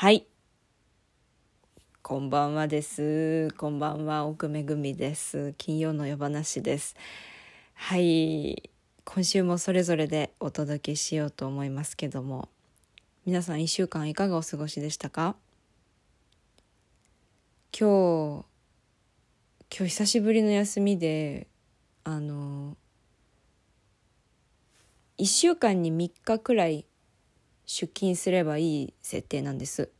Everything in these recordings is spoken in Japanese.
はい。こんばんはです。こんばんは、奥めぐみです。金曜の夜話です。はい。今週もそれぞれでお届けしようと思いますけども、皆さん一週間いかがお過ごしでしたか？今日、今日久しぶりの休みで、あの、一週間に3日くらい出勤すればいい設定なんです。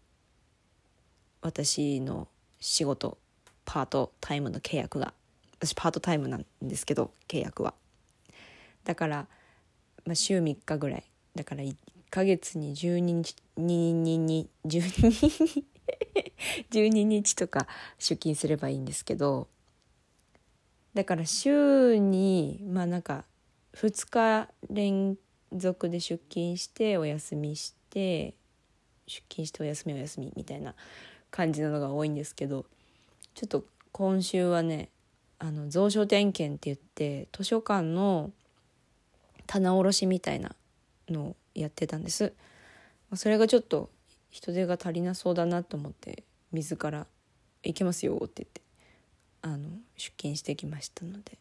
私の仕事パートタイムの契約が。私パートタイムなんですけど契約は。だから、まあ、週3日ぐらい。だから1ヶ月に12日にに12日？12日とか出勤すればいいんですけど。だから週にまあなんか2日連続で出勤してお休みして出勤してお休みお休みみたいな感じなのが多いんですけどちょっと今週はねあの蔵書点検って言って図書館の棚卸しみたいなのをやってたんです。それがちょっと人手が足りなそうだなと思って自ら「行けますよ」って言ってあの出勤してきましたので。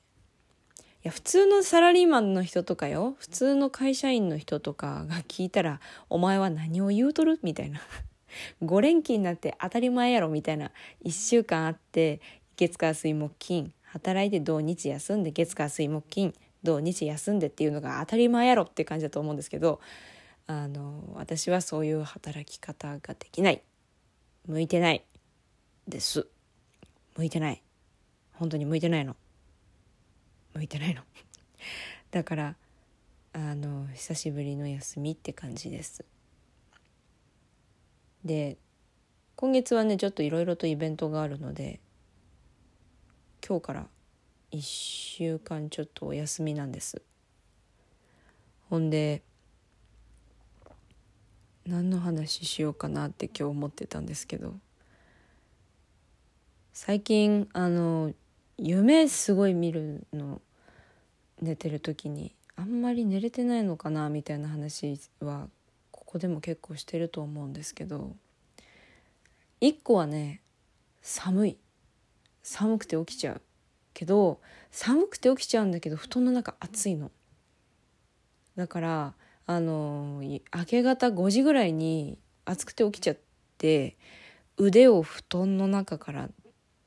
や普通のサラリーマンの人とかよ。普通の会社員の人とかが聞いたら「お前は何を言うとる?」みたいな。5連勤になって当たり前やろみたいな。1週間あって月火水木金。働いて土日休んで月火水木金。土日休んでっていうのが当たり前やろって感じだと思うんですけどあの私はそういう働き方ができない。向いてないです。向いてない。本当に向いてないの。向いてないの。だからあの久しぶりの休みって感じです。で今月はねちょっといろいろとイベントがあるので今日から1週間ちょっとお休みなんです。ほんで何の話しようかなって今日思ってたんですけど最近あの夢すごい見るの寝てる時にあんまり寝れてないのかなみたいな話はここでも結構してると思うんですけど一個はね寒い。寒くて起きちゃうけど寒くて起きちゃうんだけど布団の中暑いの。だからあの明け方5時ぐらいに暑くて起きちゃって腕を布団の中から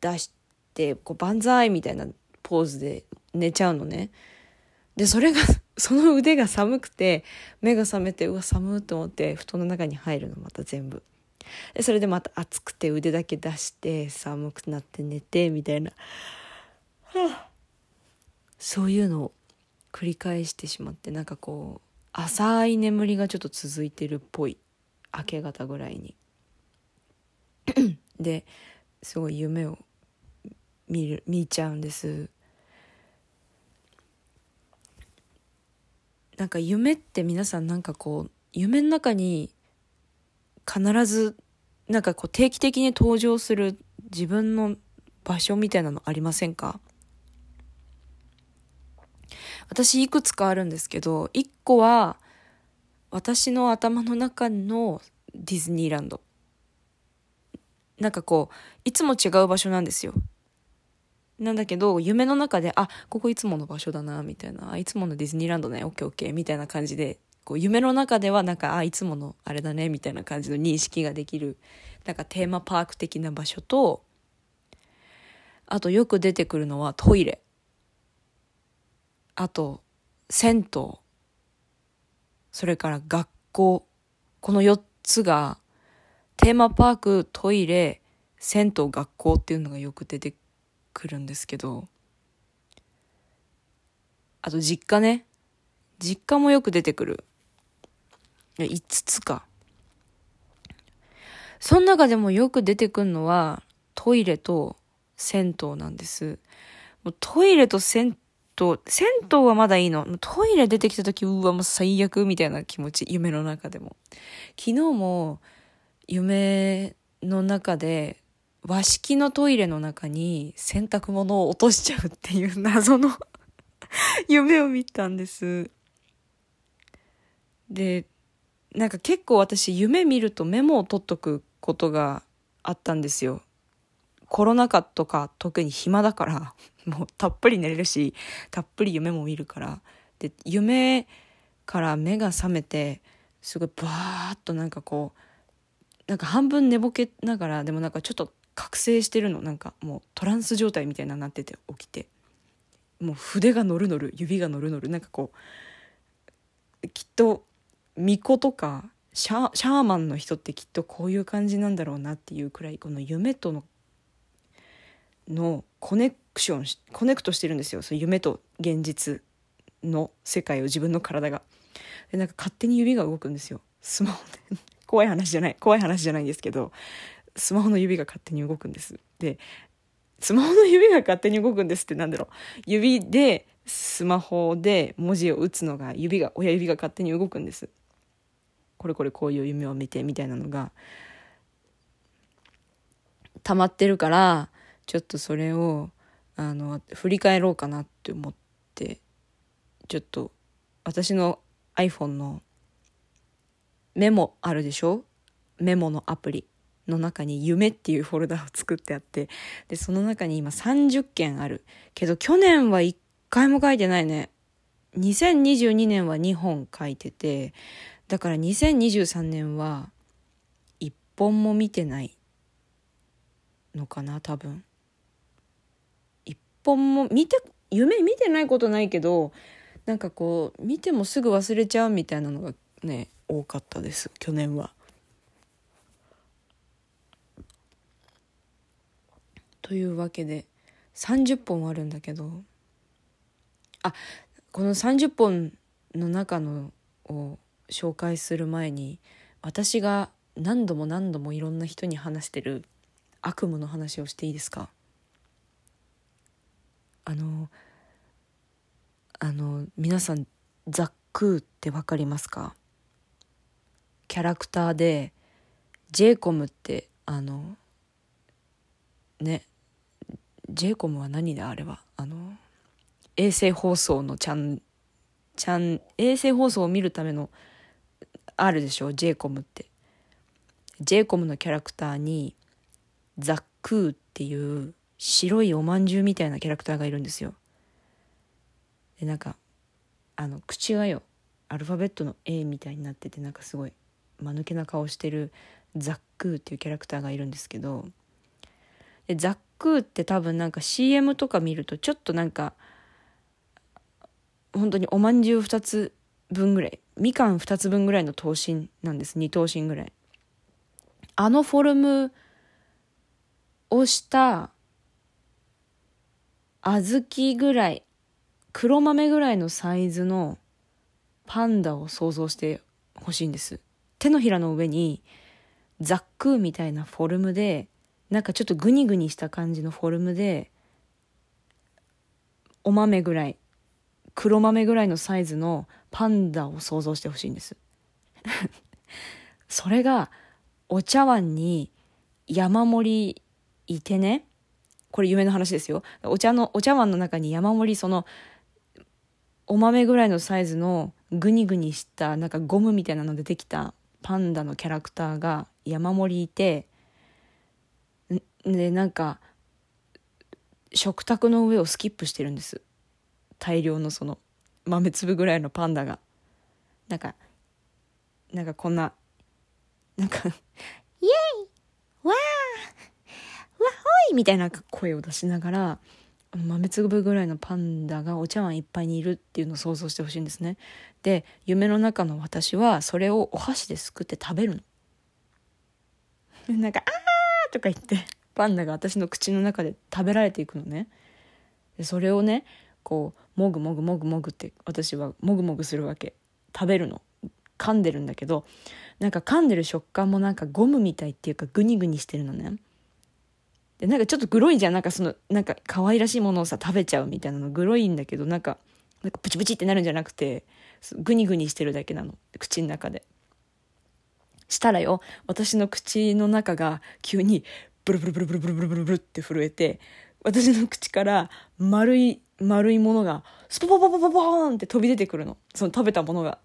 出してこう万歳みたいなポーズで寝ちゃうのね。でそれが その腕が寒くて目が覚めてうわ寒いと思って布団の中に入るのまた全部。でそれでまた暑くて腕だけ出して寒くなって寝てみたいな、はあ、そういうのを繰り返してしまってなんかこう浅い眠りがちょっと続いてるっぽい。明け方ぐらいに。ですごい夢を見る見ちゃうんです。なんか夢って皆さんなんかこう夢の中に必ずなんかこう定期的に登場する自分の場所みたいなのありませんか？私いくつかあるんですけど一個は私の頭の中のディズニーランド。なんかこういつも違う場所なんですよ。なんだけど夢の中であここいつもの場所だなみたいな。あいつものディズニーランドねオッケーオッケーみたいな感じでこう夢の中ではなんかあいつものあれだねみたいな感じの認識ができるなんかテーマパーク的な場所とあとよく出てくるのはトイレ。あと銭湯。それから学校。この4つがテーマパークトイレ銭湯学校っていうのがよく出てくるんですけど。あと実家ね。実家もよく出てくる。5つか。その中でもよく出てくるのはトイレと銭湯なんです。もうトイレと銭湯銭湯はまだいいの。トイレ出てきた時うわもう最悪みたいな気持ち。夢の中でも。昨日も夢の中で和式のトイレの中に洗濯物を落としちゃうっていう謎の 夢を見たんです。で、なんか結構私夢見るとメモを取っとくことがあったんですよ。コロナ禍とか特に暇だからもうたっぷり寝れるしたっぷり夢も見るからで夢から目が覚めてすごいバーッとなんかこうなんか半分寝ぼけながらでもなんかちょっと覚醒してるの。なんかもうトランス状態みたいななってて起きて。もう筆が乗る乗る指が乗る乗る。なんかこうきっと巫女とかシャシャーマンの人ってきっとこういう感じなんだろうなっていうくらいこの夢とののコネクションコネクトしてるんですよ。その夢と現実の世界を自分の体が。でなんか勝手に指が動くんですよ。スマホで。怖い話じゃない怖い話じゃないんですけど。スマホの指が勝手に動くんです。でスマホの指が勝手に動くんですってなんだろう。指でスマホで文字を打つのが指が親指が勝手に動くんです。これこれこういう夢を見てみたいなのが溜まってるからちょっとそれをあの振り返ろうかなって思ってちょっと私の iPhone のメモあるでしょ？メモのアプリ。の中に「夢」っていうフォルダを作ってあってでその中に今30件ある。けど去年は1回も書いてないね。2022年は2本書いててだから2023年は1本も見てないのかな多分。1本も見て夢見てないことないけどなんかこう見てもすぐ忘れちゃうみたいなのがね多かったです去年は。というわけで30本あるんだけどあこの30本の中のを紹介する前に私が何度も何度もいろんな人に話してる悪夢の話をしていいですか？あのあの皆さんザックーって分かりますか？キャラクターでジェイコムってあのねジェイコムは何だ？あれは。あの衛星放送のちゃんちゃん衛星放送を見るためのあるでしょジェイコムって。ジェイコムのキャラクターにザックーっていう白いおまんじゅうみたいなキャラクターがいるんですよ。でなんかあの口がよアルファベットの A みたいになっててなんかすごい間抜けな顔してるザックーっていうキャラクターがいるんですけど。でザックーって多分なんか CM とか見るとちょっとなんか本当におまんじゅう2つ分ぐらいみかん2つ分ぐらいの頭身なんです。2頭身ぐらい。あのフォルムをした小豆ぐらい黒豆ぐらいのサイズのパンダを想像してほしいんです。手のひらの上にザックみたいなフォルムでなんかちょっとグニグニした感じのフォルムでお豆ぐらい黒豆ぐらいのサイズのパンダを想像してほしいんです。それがお茶碗に山盛りいてねこれ夢の話ですよ。お茶のお茶碗の中に山盛りそのお豆ぐらいのサイズのグニグニしたなんかゴムみたいなのでできたパンダのキャラクターが山盛りいてでなんか食卓の上をスキップしてるんです大量のその豆粒ぐらいのパンダがなんかなんかこんななんか「イエイわーわほい!」みたいな声を出しながら豆粒ぐらいのパンダがお茶碗いっぱいにいるっていうのを想像してほしいんですねで夢の中の私はそれをお箸ですくって食べるの なんか「あー!」とか言ってパンダが私の口の中で食べられていくのね。でそれをねこうもぐもぐもぐもぐって私はもぐもぐするわけ。食べるの。噛んでるんだけどなんか噛んでる食感もなんかゴムみたいっていうかグニグニしてるのね。でなんかちょっとグロいじゃん。なんかそのなんか可愛らしいものをさ食べちゃうみたいなの。グロいんだけどなんかなんかプチプチってなるんじゃなくてグニグニしてるだけなの。口の中で。したらよ私の口の中が急にブルブルブルブルブルブルブルブルって震えて私の口から丸い丸いものがスポポポポポポーンって飛び出てくるのその食べたものが。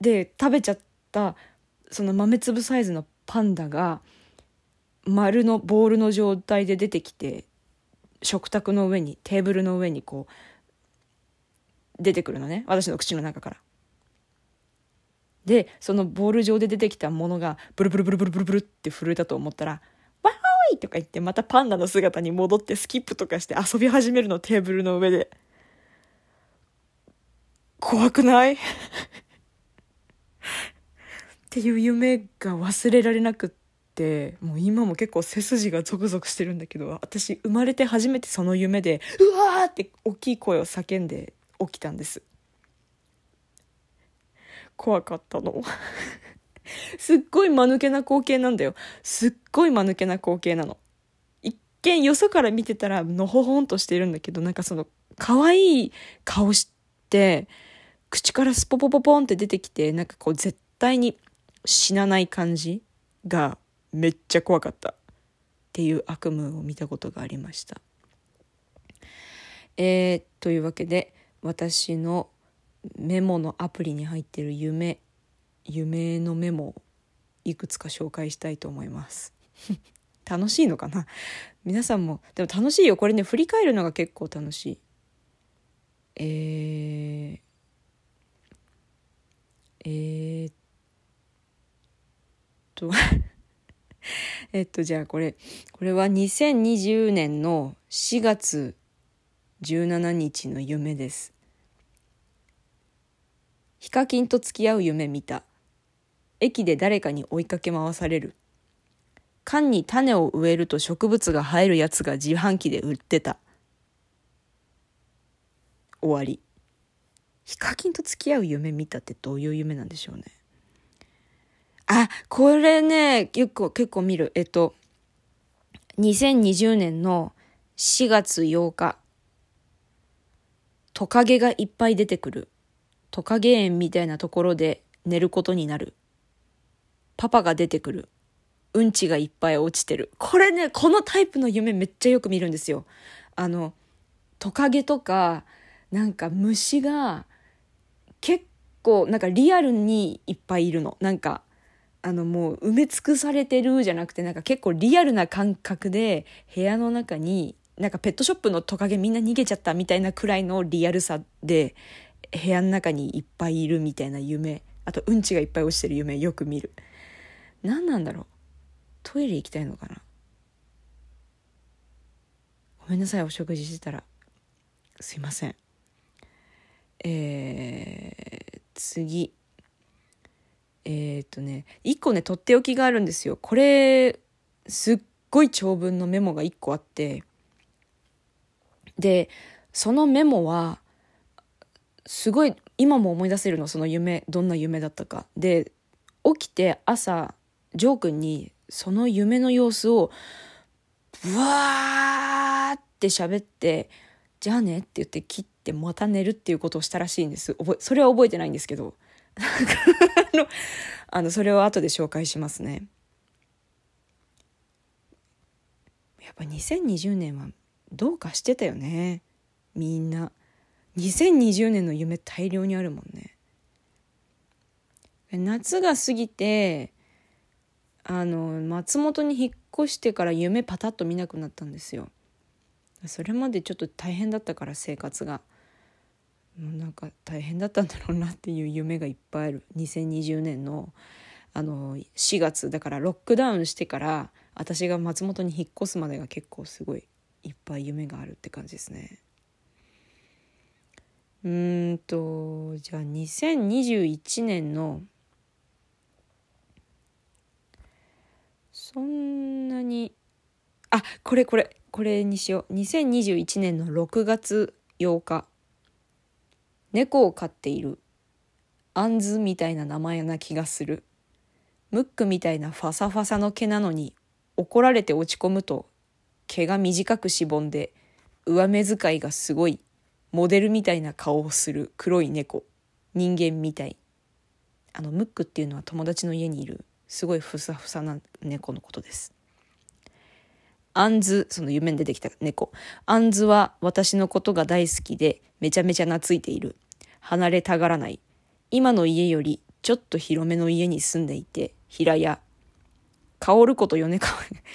で食べちゃったその豆粒サイズのパンダが丸のボールの状態で出てきて食卓の上にテーブルの上にこう出てくるのね私の口の中から。でそのボール上で出てきたものがブルブルブルブルブルブルって震えたと思ったら「」とか言ってまたパンダの姿に戻ってスキップとかして遊び始めるのテーブルの上で。怖くない？っていう夢が忘れられなくってもう今も結構背筋がゾクゾクしてるんだけど私生まれて初めてその夢でうわって大きい声を叫んで起きたんです。怖かったの。すっごい間抜けな光景なんだよ。すっごい間抜けな光景なの。一見よそから見てたらのほほんとしてるんだけどなんかその可愛い顔して口からスポポポポンって出てきてなんかこう絶対に死なない感じがめっちゃ怖かった。っていう悪夢を見たことがありました。えー、というわけで私のメモのアプリに入ってる夢夢のメモいくつか紹介したいと思います。楽しいのかな？皆さんもでも楽しいよ。これね振り返るのが結構楽しい。えー、えー、っと えっとじゃあこれこれは2020年の4月17日の夢です。ヒカキンと付き合う夢見た。駅で誰かに追いかけ回される。缶に種を植えると植物が生えるやつが自販機で売ってた。終わり。ヒカキンと付き合う夢見たってどういう夢なんでしょうね。あこれね結構結構見る。えっと2020年の4月8日。トカゲがいっぱい出てくる。トカゲ園みたいなところで寝ることになる。パパが出てくる。うんちがいっぱい落ちてる。これね、このタイプの夢めっちゃよく見るんですよ。あの、トカゲとか、なんか虫が結構、なんかリアルにいっぱいいるの。なんか、あのもう埋め尽くされてるじゃなくて、なんか結構リアルな感覚で部屋の中に、なんかペットショップのトカゲみんな逃げちゃったみたいなくらいのリアルさで部屋の中にいっぱいいるみたいな夢あとうんちがいっぱい落ちてる夢よく見る何なんだろう？トイレ行きたいのかな？ごめんなさいお食事してたら。すいません。えー、次。えー、っとね一個ねとっておきがあるんですよ。これすっごい長文のメモが一個あって。でそのメモはすごい今も思い出せるのその夢どんな夢だったか。で起きて朝ジョー君にその夢の様子をブワーって喋って「じゃあね」って言って切ってまた寝るっていうことをしたらしいんです。覚えそれは覚えてないんですけど。あのあのそれを後で紹介しますね。やっぱ2020年はどうかしてたよね。みんな。2020年の夢大量にあるもんね。夏が過ぎてあの松本に引っ越してから夢パタッと見なくなったんですよ。それまでちょっと大変だったから生活が。もうなんか大変だったんだろうなっていう夢がいっぱいある。2020年のあの4月だからロックダウンしてから私が松本に引っ越すまでが結構すごいいっぱい夢があるって感じですね。うんとじゃあ2021年のそんなに。あこれこれこれにしよう。2021年の6月8日猫を飼っている。アンズみたいな名前な気がする。ムックみたいなファサファサの毛なのに怒られて落ち込むと毛が短くしぼんで上目遣いがすごいモデルみたいな顔をする黒い猫。人間みたい。あのムックっていうのは友達の家にいるすごいふさふさな猫のことです。アンズその夢に出てきた猫。アンズは私のことが大好きでめちゃめちゃ懐いている。離れたがらない。今の家よりちょっと広めの家に住んでいて平屋。薫子と米川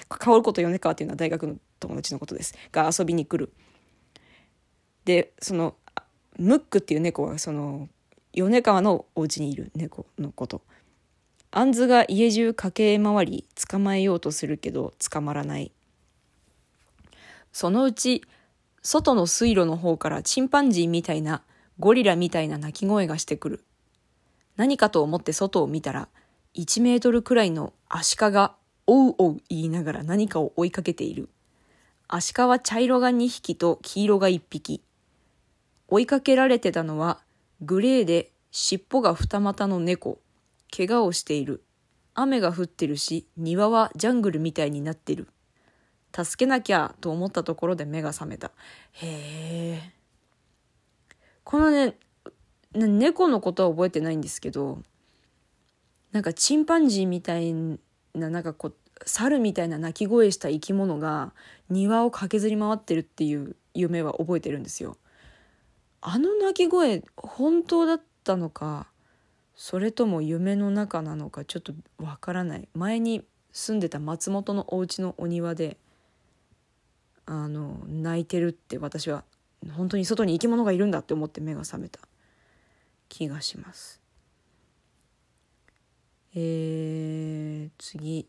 薫子と米川っていうのは大学の友達のことです。が遊びに来る。でそのムックっていう猫はその米川のお家にいる猫のこと。アンズが家中駆け回り捕まえようとするけど捕まらない。そのうち外の水路の方からチンパンジーみたいなゴリラみたいな鳴き声がしてくる。何かと思って外を見たら1メートルくらいのアシカがおうおう言いながら何かを追いかけている。アシカは茶色が2匹と黄色が1匹。追いかけられてたのはグレーで尻尾が二股の猫。怪我をしている。雨が降ってるし庭はジャングルみたいになってる。助けなきゃと思ったところで目が覚めた。へえこのね猫のことは覚えてないんですけどなんかチンパンジーみたいななんかこう猿みたいな鳴き声した生き物が庭を駆けずり回ってるっていう夢は覚えてるんですよ。あの鳴き声本当だったのかそれとも夢の中なのかちょっとわからない。前に住んでた松本のお家のお庭であの泣いてるって私は本当に外に生き物がいるんだって思って目が覚めた。気がします。えー、次。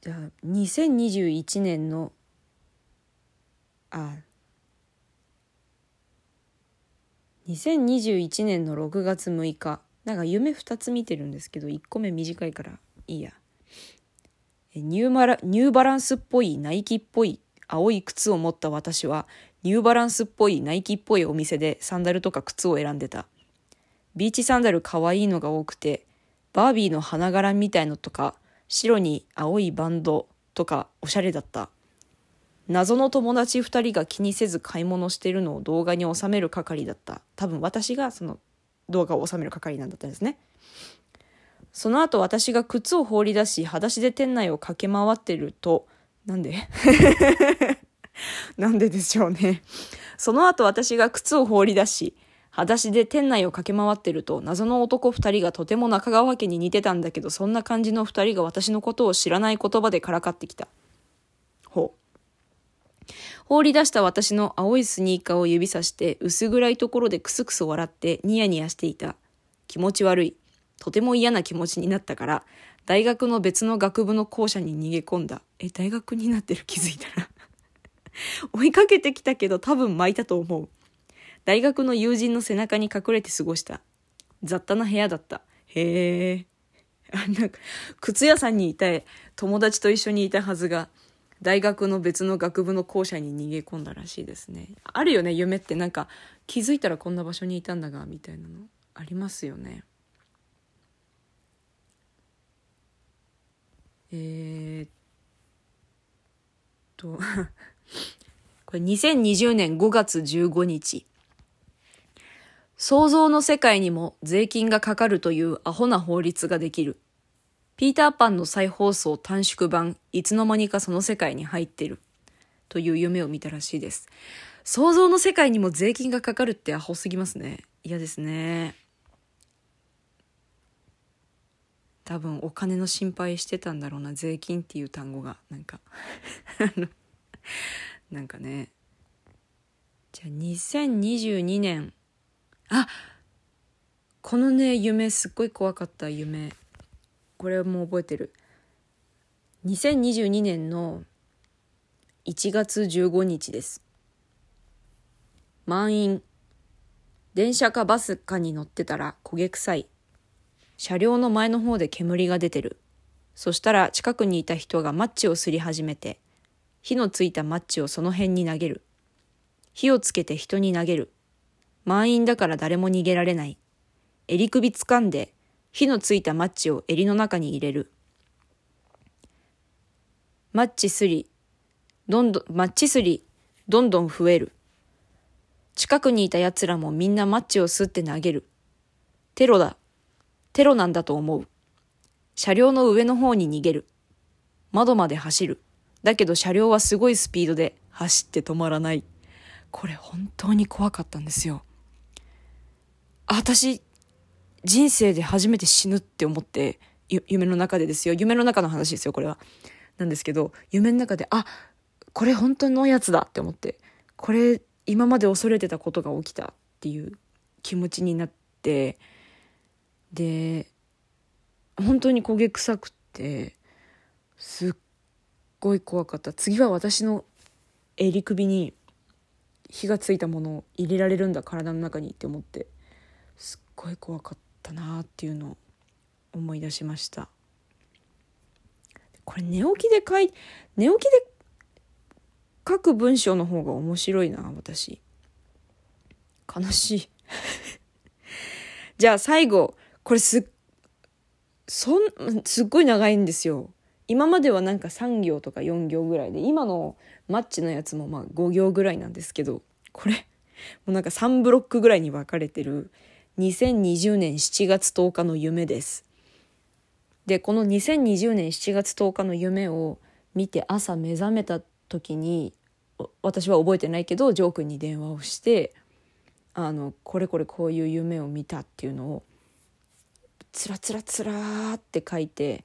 じゃあ2021年のあ2021年の6月6日なんか夢2つ見てるんですけど1個目短いからいいや。ニューマラニューバランスっぽいナイキっぽい青い靴を持った私はニューバランスっぽいナイキっぽいお店でサンダルとか靴を選んでた。ビーチサンダル可愛いのが多くてバービーの花柄みたいのとか白に青いバンドとかおしゃれだった。謎の友達2人が気にせず買い物してるのを動画に収める係だった。多分私がその動画を収める係なんだったんですね。その後私が靴を放り出し、裸足で店内を駆け回ってると、なんで？なんででしょうね。その後私が靴を放り出し、裸足で店内を駆け回ってると、謎の男二人がとても中川家に似てたんだけど、そんな感じの二人が私のことを知らない言葉でからかってきた。放り出した私の青いスニーカーを指さして、薄暗いところでクスクス笑ってニヤニヤしていた。気持ち悪い。とても嫌な気持ちになったから、大学の別の学部の校舎に逃げ込んだ。え、大学になってる気づいたら 追いかけてきたけど多分巻いたと思う。大学の友人の背中に隠れて過ごした。雑多な部屋だった。へえ。なんか、靴屋さんにいたい友達と一緒にいたはずが、大学の別の学部の校舎に逃げ込んだらしいですね。あるよね、夢ってなんか、気づいたらこんな場所にいたんだが、みたいなの。ありますよね。えー、っと これ2020年5月15日。想像の世界にも税金がかかるというアホな法律ができる。ピーターパンの再放送短縮版、いつの間にかその世界に入ってる。という夢を見たらしいです。想像の世界にも税金がかかるってアホすぎますね。嫌ですね。多分お金の心配してたんだろうな。税金っていう単語が。なんか なんかね。じゃあ2022年あこのね夢すっごい怖かった夢これも覚えてる。2022年の1月15日です。満員。電車かバスかに乗ってたら焦げ臭い。車両の前の方で煙が出てる。そしたら近くにいた人がマッチをすり始めて火のついたマッチをその辺に投げる。火をつけて人に投げる。満員だから誰も逃げられない。襟首掴んで、火のついたマッチを襟の中に入れる。マッチすり、どんどん、マッチすり、どんどん増える。近くにいた奴らもみんなマッチを吸って投げる。テロだ。テロなんだと思う。車両の上の方に逃げる。窓まで走る。だけど車両はすごいスピードで走って止まらない。これ本当に怖かったんですよ。私、人生で初めて死ぬって思って、夢の中でですよ。夢の中の話ですよ、これは。なんですけど、夢の中で、あ、これ本当のやつだって思って、これ今まで恐れてたことが起きたっていう気持ちになって、で、本当に焦げ臭くて、すっごい怖かった。次は私の襟首に火がついたものを入れられるんだ体の中にって思ってすっごい怖かったなっていうのを思い出しました。これ寝起きで書い寝起きで書く文章の方が面白いな私。悲しい。じゃあ最後これすっそんすっごい長いんですよ。今まではなんか3行とか4行ぐらいで今のマッチのやつもまあ5行ぐらいなんですけどこれもうなんか3ブロックぐらいに分かれてる2020年7月10日の夢です。でこの2020年7月10日の夢を見て朝目覚めた時に私は覚えてないけどジョー君に電話をしてあのこれこれこういう夢を見たっていうのをつらつらつらって書いて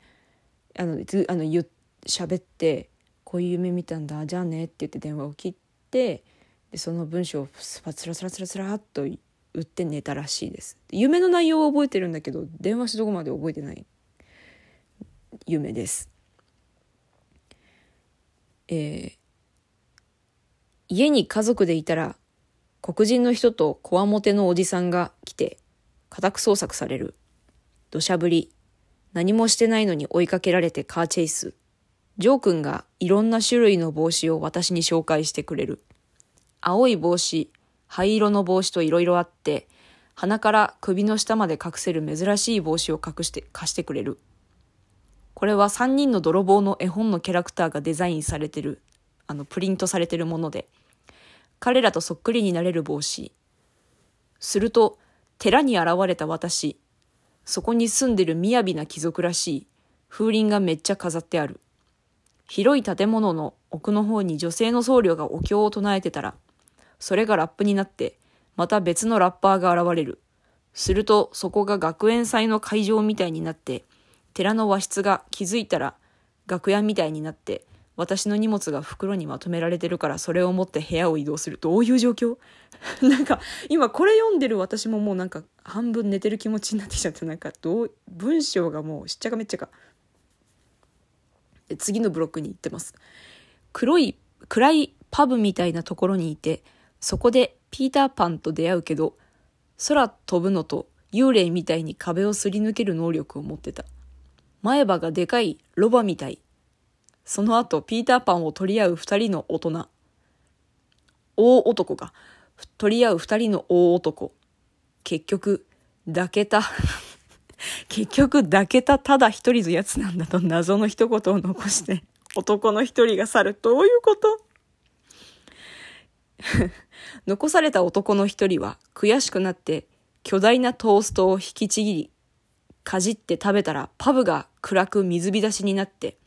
あのずあの言喋ってこういう夢見たんだじゃあねって言って電話を切ってでその文章をスラスラスラスラスラっと打って寝たらしいです。夢の内容は覚えてるんだけど電話しどこまで覚えてない。夢です。えー、家に家族でいたら黒人の人とこわもてのおじさんが来て家宅捜索される。土砂降り。何もしてないのに追いかけられてカーチェイス。ジョー君がいろんな種類の帽子を私に紹介してくれる。青い帽子灰色の帽子といろいろあって、鼻から首の下まで隠せる珍しい帽子を隠して貸してくれる。これは3人の泥棒の絵本のキャラクターがデザインされてる、あの、プリントされてるもので、彼らとそっくりになれる帽子。すると、寺に現れた私。そこに住んでる雅な貴族らしい、風鈴がめっちゃ飾ってある。広い建物の奥の方に女性の僧侶がお経を唱えてたら、それがラップになって、また別のラッパーが現れる。すると、そこが学園祭の会場みたいになって、寺の和室が気づいたら楽屋みたいになって、私の荷物が袋にまとめられてるからそれを持って部屋を移動する。どういう状況？なんか、今これ読んでる私ももうなんか半分寝てる気持ちになってきちゃって、なんかどう、文章がもうしっちゃかめっちゃか。次のブロックに行ってます。黒い、暗いパブみたいなところにいて、そこでピーターパンと出会うけど、空飛ぶのと幽霊みたいに壁をすり抜ける能力を持ってた。前歯がでかいロバみたい。その後、ピーターパンを取り合う二人の大人。大男か。取り合う二人の大男。結局、抱けた。結局、抱けたただ一人のやつなんだと謎の一言を残して、男の一人が去る。どういうこと？残された男の一人は悔しくなって巨大なトーストを引きちぎり、かじって食べたらパブが暗く水浸しになって、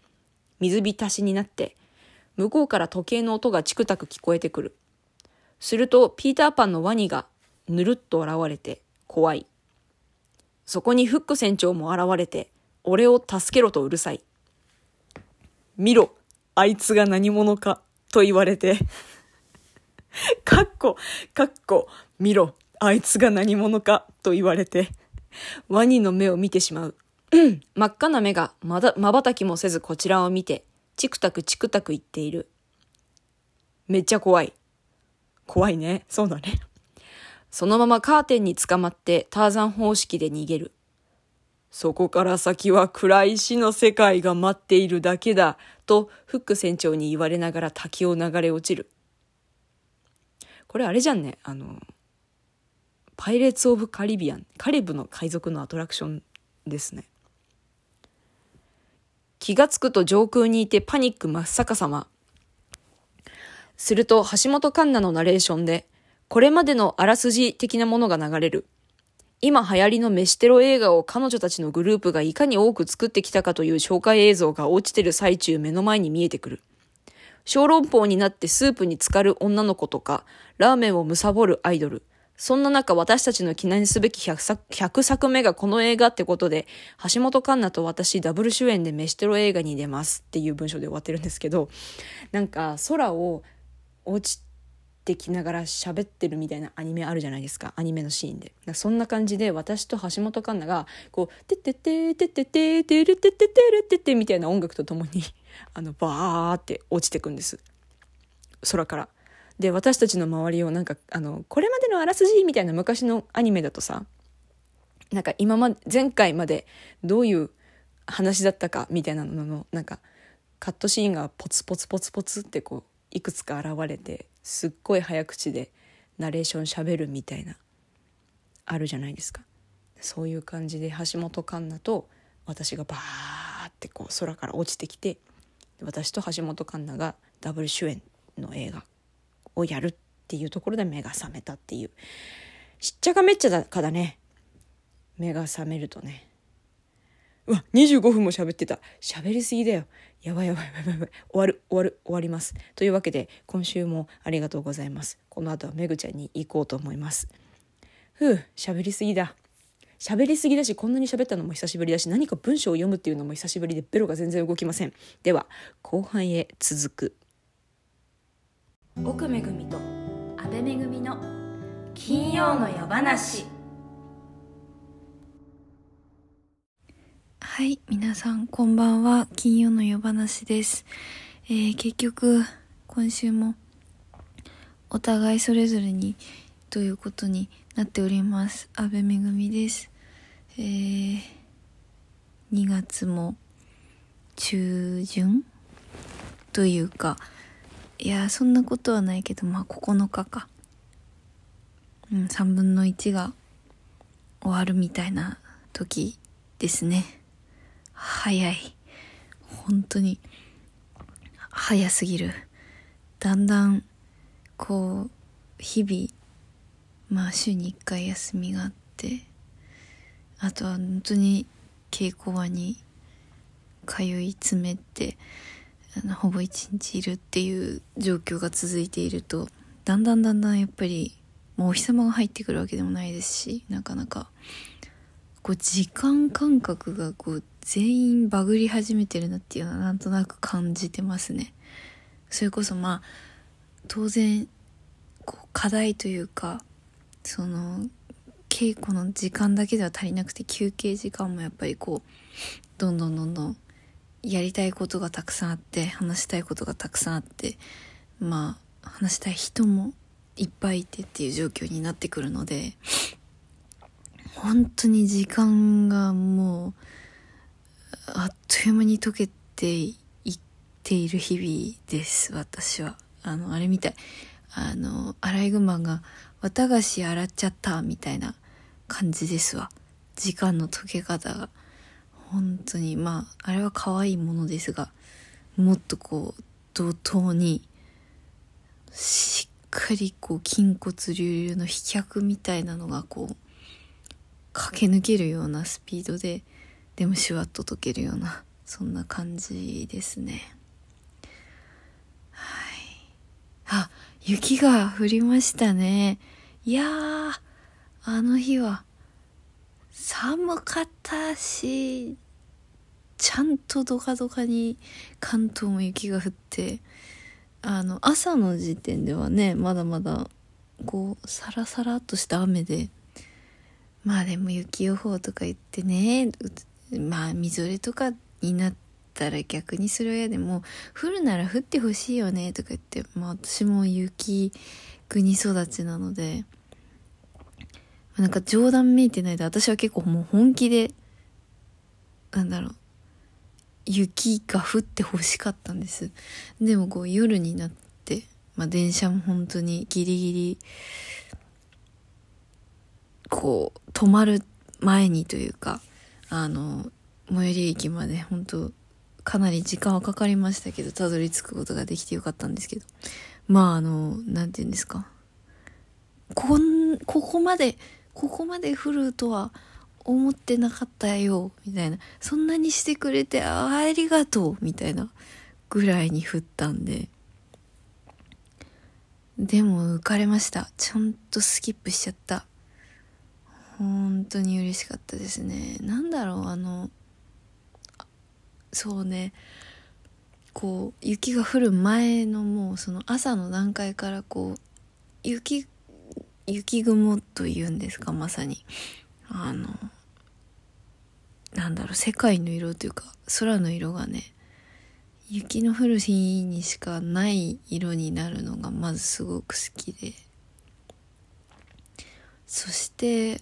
水浸しになって、向こうから時計の音がチクタク聞こえてくる。するとピーターパンのワニがぬるっと現れて怖い。そこにフック船長も現れて、俺を助けろとうるさい。見ろ、あいつが何者か、と言われて かっこ、かっこ、見ろ、あいつが何者か、と言われて、ワニの目を見てしまう。真っ赤な目がまだ、瞬きもせずこちらを見て、チクタクチクタク言っている。めっちゃ怖い。怖いね。そうだね。そのままカーテンに捕まってターザン方式で逃げる。そこから先は暗い死の世界が待っているだけだ、とフック船長に言われながら滝を流れ落ちる。これあれじゃんね。あのパイレーツ・オブ・カリビアン。カリブの海賊のアトラクションですね。気がつくと上空にいてパニック真っ逆さま。すると橋本環奈のナレーションでこれまでのあらすじ的なものが流れる。今流行りの飯テロ映画を彼女たちのグループがいかに多く作ってきたかという紹介映像が落ちてる最中目の前に見えてくる。小籠包になってスープに浸かる女の子とか、ラーメンを貪るアイドル。そんな中、私たちの記念すべき 100, 作100作目がこの映画ってことで、橋本環奈と私ダブル主演で飯テロ映画に出ますっていう文章で終わってるんですけど、なんか空を落ちてきながら喋ってるみたいなアニメあるじゃないですかアニメのシーンでそんな感じで私と橋本環奈がこう「てってっててってててるてててるてて」みたいな音楽とともにあのバーって落ちてくんです空から。で私たちの周りをなんかあのこれまでのあらすじみたいな昔のアニメだとさなんか今ま前回までどういう話だったかみたいなののなんかカットシーンがポツポツポツポツってこういくつか現れてすっごい早口でナレーションしゃべるみたいなあるじゃないですかそういう感じで橋本環奈と私がバーってこう空から落ちてきて私と橋本環奈がダブル主演の映画をやるっていうところで目が覚めたっていう。しっちゃかめっちゃだかだね。目が覚めるとね。うわ25分も喋ってた。喋りすぎだよ。やばいやばいやばいやばい。終わる終わる終わります。というわけで今週もありがとうございます。この後はめぐちゃんに行こうと思います。ふう喋りすぎだ。喋りすぎだしこんなに喋ったのも久しぶりだし何か文章を読むっていうのも久しぶりでベロが全然動きませんでは後半へ続く奥めぐみと安倍めぐみの金曜の夜話はい、皆さんこんばんは。金曜の夜話です。えー、結局、今週もお互いそれぞれにということになっております。安倍めぐみです。えー、2月も中旬というか、いや、そんなことはないけど、まあ9日か。うん、3分の1が終わるみたいな時ですね。早い。本当に、早すぎる。だんだん、こう、日々、まあ週に1回休みがあって、あとは本当に稽古場に通い詰めて、あのほぼ一日いるっていう状況が続いていると、だんだんだんだんやっぱり、もうお日様が入ってくるわけでもないですし、なかなか、こう時間感覚がこう全員バグり始めてるなっていうのはなんとなく感じてますね。それこそまあ当然こう課題というかその稽古の時間だけでは足りなくて休憩時間もやっぱりこうどんどんどんどんやりたいことがたくさんあって話したいことがたくさんあってまあ話したい人もいっぱいいてっていう状況になってくるので本当に時間がもうあっという間に溶けていっている日々です私は。あのあれみたい。あのアライグマが綿菓子洗っちゃったみたいな。感じですわ。時間の溶け方が。本当にまああれは可愛いものですがもっとこう怒涛にしっかりこう筋骨隆々の飛脚みたいなのがこう駆け抜けるようなスピードででもシュワッと溶けるようなそんな感じですね。はい。あ雪が降りましたね。いやあの日は寒かったしちゃんとドカドカに関東も雪が降ってあの朝の時点ではねまだまだこうサラサラっとした雨でまあでも雪予報とか言ってねまあみぞれとかになったら逆にそれは嫌でも降るなら降ってほしいよねとか言ってまあ私も雪国育ちなのでなんか冗談めいてないで私は結構もう本気でなんだろう雪が降ってほしかったんです。でもこう夜になってまあ電車も本当にギリギリこう止まる前にというかあの最寄り駅まで本当かなり時間はかかりましたけどたどり着くことができてよかったんですけど。まああの何て言うんですか。こんここまでここまで降るとは思ってなかったよみたいな。そんなにしてくれてありがとうみたいなぐらいに降ったんで。でも浮かれました。ちゃんとスキップしちゃった。本当に嬉しかったですね。なんだろうあのそうね。こう雪が降る前のもうその朝の段階からこう雪雪雲というんですかまさに。あのなんだろう世界の色というか空の色がね雪の降る日にしかない色になるのがまずすごく好きで。そして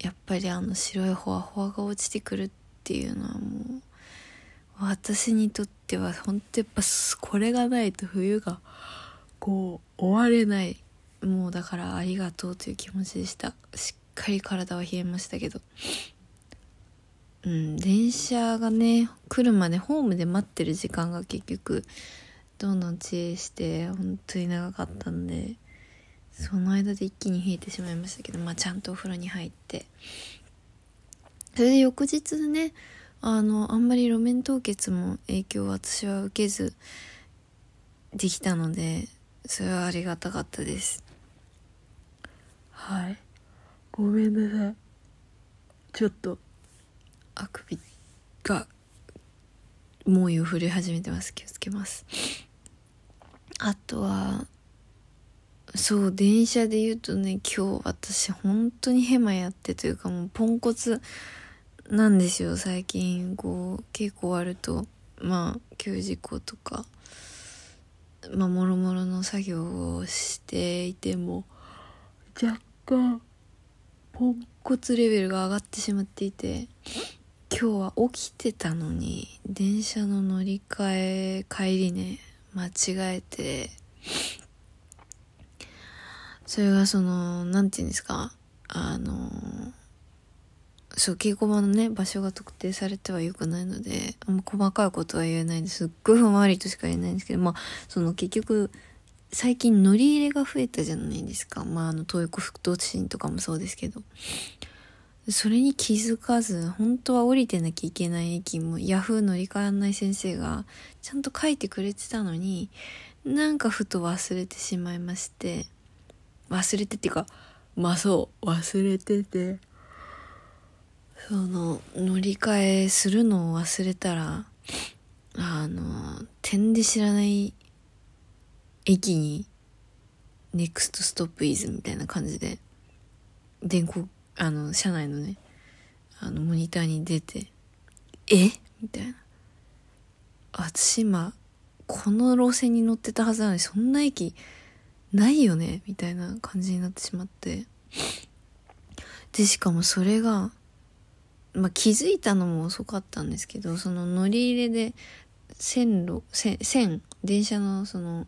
やっぱりあの白いホワホワが落ちてくるっていうのはもう私にとっては本当やっぱこれがないと冬がこう終われないもうだからありがとうという気持ちでした。しっかり体は冷えましたけど。うん電車がね来るまでホームで待ってる時間が結局どんどん遅延して本当に長かったんでその間で一気に冷えてしまいましたけどまあちゃんとお風呂に入って。それで翌日ねあのあんまり路面凍結も影響を私は受けずできたのでそれはありがたかったです。はい。ごめんなさい。ちょっとあくびが猛威を振り始めてます。気をつけます。あとはそう電車で言うとね今日私本当にヘマやってというかもうポンコツなんですよ最近。こう稽古終わるとまあ給事故とかまあもろもろの作業をしていても若干ポンコツレベルが上がってしまっていて今日は起きてたのに電車の乗り換え帰りね間違えてそれがその何て言うんですかあのそう稽古場のね場所が特定されてはよくないのであんま細かいことは言えないんですっごいふんわりとしか言えないんですけどまあその結局最近乗り入れが増えたじゃないですか。まああの東横副都心とかもそうですけど。それに気づかず本当は降りてなきゃいけない駅もヤフー乗り換え案内先生がちゃんと書いてくれてたのになんかふと忘れてしまいまして。忘れてっていうかまあそう忘れてて。その乗り換えするのを忘れたらあの点で知らない駅にネクストストップイズみたいな感じで電光あの車内のねあのモニターに出てえ？みたいな。私今この路線に乗ってたはずなのにそんな駅ないよね？みたいな感じになってしまって。でしかもそれがまあ、気づいたのも遅かったんですけどその乗り入れで線路線線電車のその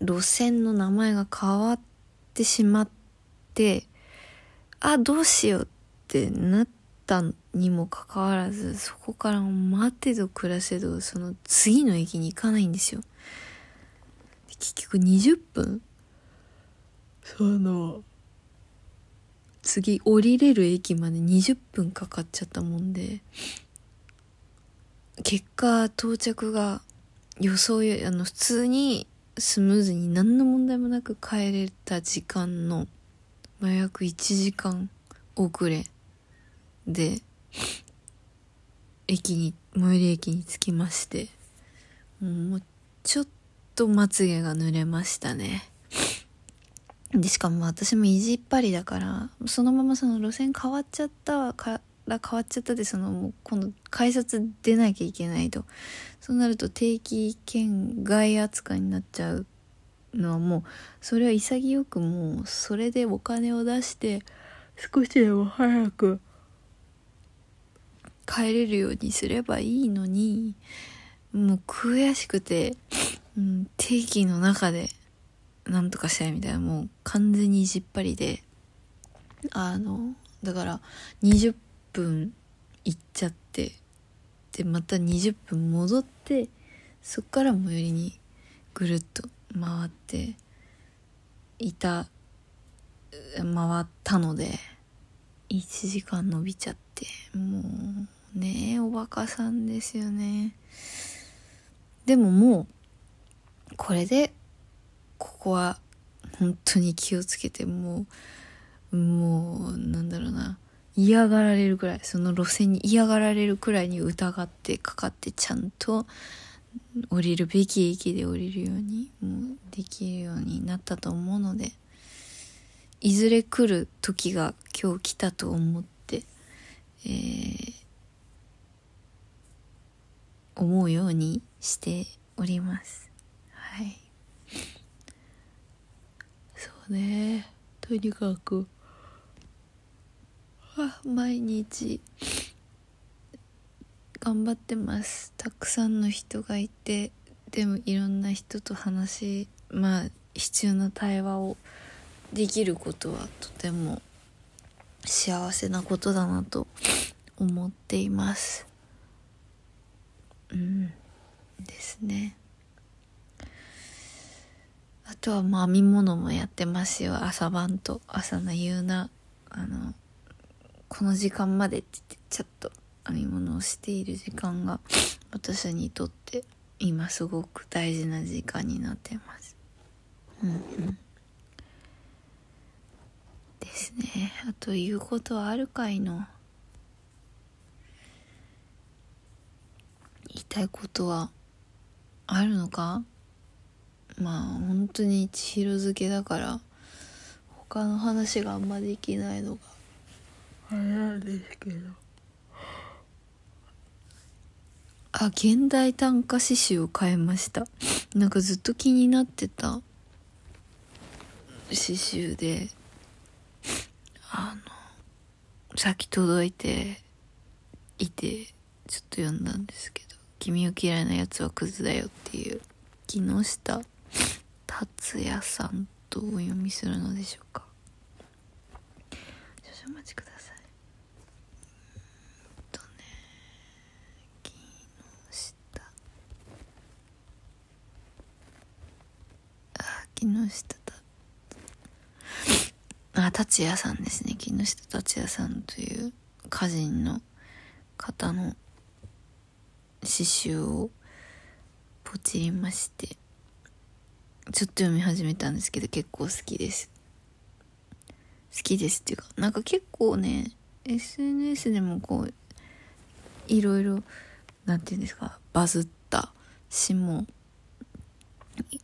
路線の名前が変わってしまってあどうしようってなったにもかかわらずそこから待てど暮らせどその次の駅に行かないんですよ。結局20分。その次降りれる駅まで20分かかっちゃったもんで結果到着が予想よりあの普通にスムーズに何の問題もなく帰れた時間の、まあ、約1時間遅れで駅に最寄り駅に着きましてもうちょっとまつげが濡れましたね。でしかも私も意地っ張りだからそのままその路線変わっちゃったから変わっちゃったでそのもう今度改札出なきゃいけないと。そうなると定期券外扱いになっちゃうのはもうそれは潔くもうそれでお金を出して少しでも早く帰れるようにすればいいのにもう悔しくて、うん、定期の中でなんとかしたいみたいなもう完全に意地っ張りで。あのだから20分行っちゃってでまた20分戻ってそっから最寄りにぐるっと回っていた回ったので1時間伸びちゃってもうねおバカさんですよね。でももうこれでここは本当に気をつけてもうもう嫌がられるくらいその路線に嫌がられるくらいに疑ってかかってちゃんと降りるべき駅で降りるようにもうできるようになったと思うのでいずれ来る時が今日来たと思って、えー思うようにしております。はい。そうね。とにかく毎日頑張ってます。たくさんの人がいてでもいろんな人と話まあ必要な対話をできることはとても幸せなことだなと思っています。うんですね。あとはまあ編み物もやってますよ。朝晩と朝の夕なあのこの時間までって言ってちょっと編み物をしている時間が私にとって今すごく大事な時間になってます。うんうん。ですね。あと言うことはあるかいの？言いたいことはあるのか？まあ本当に千尋漬けだから他の話があんまできないのがあれですけど。あ現代短歌詩集を買いました。なんかずっと気になってた詩集で。あのさっき届いていてちょっと読んだんですけど「君を嫌いなやつはクズだよ」っていう木下達也さんとお読みするのでしょうか少々お待ちくださいうんとね木下あ木下 あ達也さんですね。木下達也さんという歌人の方の詩集をポチりましてちょっと読み始めたんですけど結構好きです。好きですっていうかなんか結構ね SNS でもこういろいろなんていうんですかバズった詩も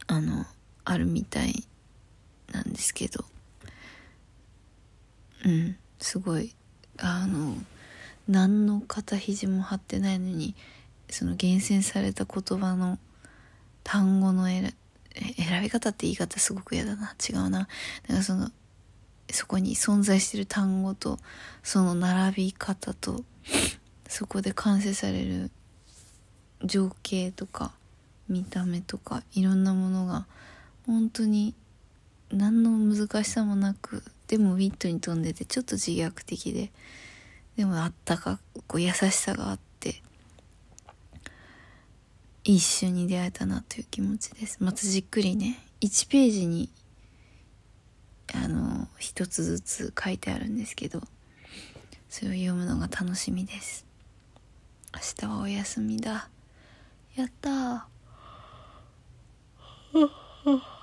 あのあるみたいなんですけど。うんすごい。あの何の肩肘も張ってないのにその厳選された言葉の単語の選び方って言い方すごく嫌だな。違うな。だからそのそこに存在してる単語とその並び方とそこで完成される情景とか見た目とかいろんなものが本当に何の難しさもなくでもウィットに富んでてちょっと自虐的ででもあったかこう優しさがあって一緒に出会えたなという気持ちです。またじっくりね1ページにあの一つずつ書いてあるんですけどそれを読むのが楽しみです。明日はお休みだ。やったー。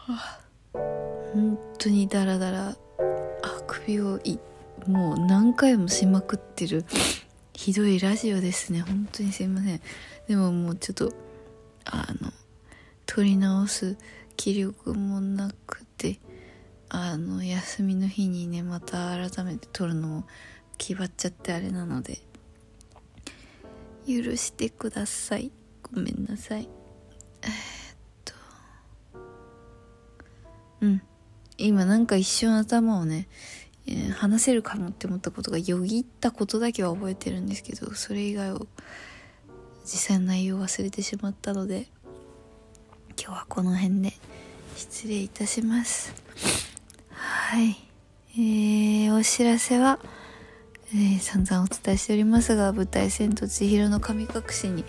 本当にダラダラ。あ首をもう何回もしまくってる。ひどいラジオですね。本当にすいません。でももうちょっとあの撮り直す気力もなくてあの休みの日にねまた改めて撮るのも決まっちゃってあれなので許してください。ごめんなさい。うん。今なんか一瞬頭をね、えー話せるかもって思ったことがよぎったことだけは覚えてるんですけどそれ以外を実際の内容を忘れてしまったので今日はこの辺で失礼いたします。はい。えー、お知らせは、えー散々お伝えしておりますが舞台「千と千尋の神隠し」に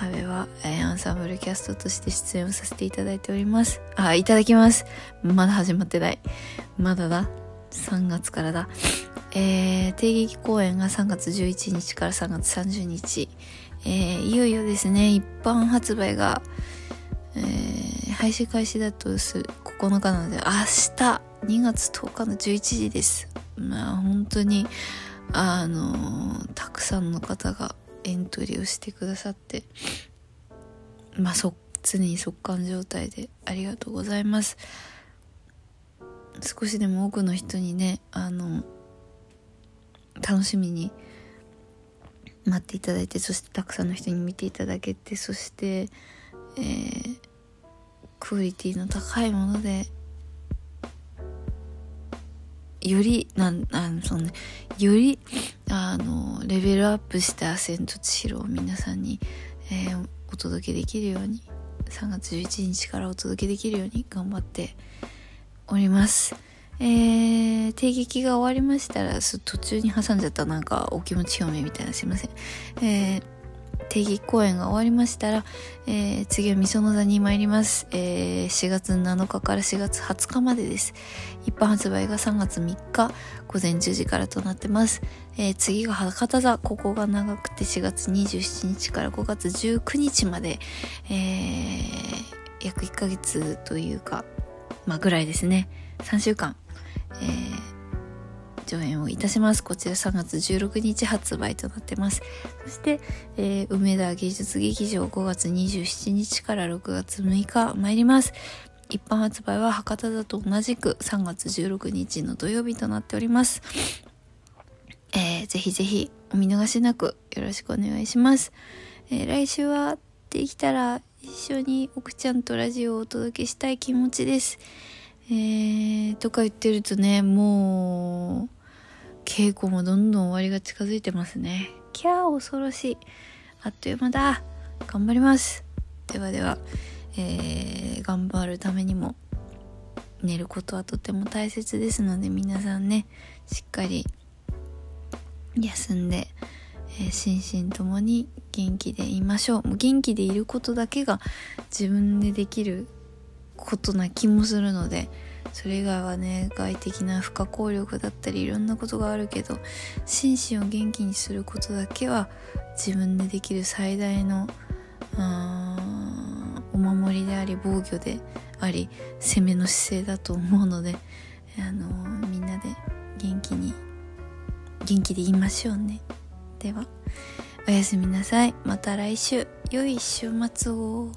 阿部は、えーアンサンブルキャストとして出演をさせていただいております。あいただきます。まだ始まってない。まだだ。3月からだ。えー、定劇公演が3月11日から3月30日。えーいよいよですね。一般発売が、えー配信開始だとす9日なので明日2月10日の11時です。まあ本当にあのたくさんの方がエントリーをしてくださってまあそ常に速乾状態でありがとうございます。少しでも多くの人にねあの楽しみに待っていただいてそしてたくさんの人に見ていただけてそしてえー、クオリティの高いものでよりなんあのそうねよりあのレベルアップした「千と千尋」を皆さんに、えー、お届けできるように3月11日からお届けできるように頑張っております。えー、定劇が終わりましたら途中に挟んじゃったなんかお気持ち表明みたいなすいません。えー定義公演が終わりましたら、えー、次はみその座に参ります、えー、4月7日から4月20日までです。一般発売が3月3日午前10時からとなってます、えー、次が博多座。ここが長くて4月27日から5月19日まで、えー、約1ヶ月というかまあぐらいですね。3週間、えー上演をいたします。こちら3月16日発売となってます。そして、えー、梅田芸術劇場5月27日から6月6日参ります。一般発売は博多座と同じく3月16日の土曜日となっております。えー、ぜひぜひお見逃しなくよろしくお願いします。えー、来週はできたら一緒に奥ちゃんとラジオをお届けしたい気持ちです。えー、とか言ってるとね、もう、稽古もどんどん終わりが近づいてますね。キャー恐ろしい。あっという間だ。頑張ります。ではでは、えー、頑張るためにも寝ることはとても大切ですので皆さんね、しっかり休んで、えー、心身ともに元気でいましょ。う元気でいることだけが自分でできることな気もするので、それ以外はね外的な不可抗力だったりいろんなことがあるけど心身を元気にすることだけは自分でできる最大のお守りであり防御であり攻めの姿勢だと思うのであのみんなで元気に元気でいましょうね。ではおやすみなさい。また来週。良い週末を。